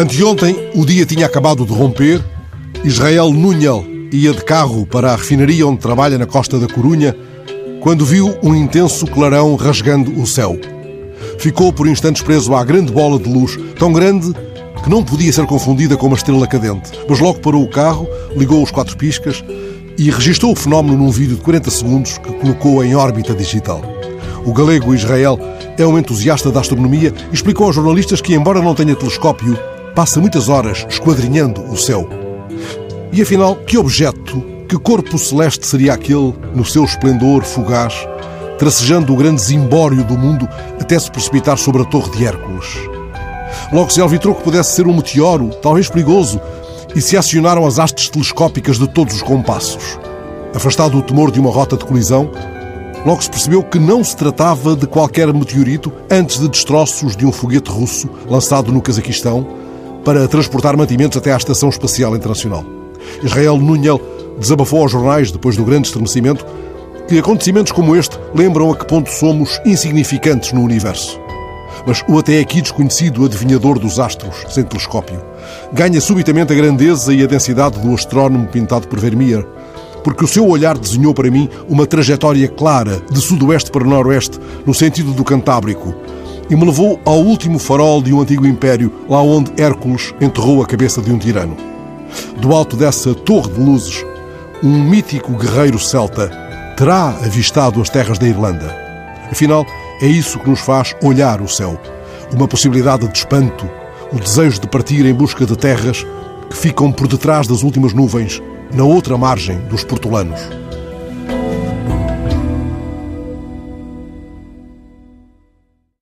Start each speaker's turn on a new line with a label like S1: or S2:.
S1: Anteontem, o dia tinha acabado de romper. Israel Núñel ia de carro para a refinaria onde trabalha na costa da Corunha quando viu um intenso clarão rasgando o céu. Ficou por instantes preso à grande bola de luz, tão grande que não podia ser confundida com uma estrela cadente. Mas logo parou o carro, ligou os quatro piscas e registrou o fenómeno num vídeo de 40 segundos que colocou em órbita digital. O galego Israel é um entusiasta da astronomia e explicou aos jornalistas que, embora não tenha telescópio, passa muitas horas esquadrinhando o céu. E afinal, que objeto, que corpo celeste seria aquele no seu esplendor fugaz, tracejando o grande zimbório do mundo até se precipitar sobre a Torre de Hércules? Logo se alvitrou que pudesse ser um meteoro, talvez perigoso, e se acionaram as hastes telescópicas de todos os compassos. Afastado o temor de uma rota de colisão, logo se percebeu que não se tratava de qualquer meteorito antes de destroços de um foguete russo lançado no Cazaquistão para transportar mantimentos até à Estação Espacial Internacional. Israel Núñez desabafou aos jornais, depois do grande estremecimento, que acontecimentos como este lembram a que ponto somos insignificantes no universo. Mas o até aqui desconhecido adivinhador dos astros, sem telescópio, ganha subitamente a grandeza e a densidade do astrónomo pintado por Vermeer, porque o seu olhar desenhou para mim uma trajetória clara de sudoeste para noroeste, no sentido do Cantábrico, e me levou ao último farol de um antigo império, lá onde Hércules enterrou a cabeça de um tirano. Do alto dessa torre de luzes, um mítico guerreiro celta terá avistado as terras da Irlanda. Afinal, é isso que nos faz olhar o céu. Uma possibilidade de espanto, o desejo de partir em busca de terras que ficam por detrás das últimas nuvens, na outra margem dos portolanos.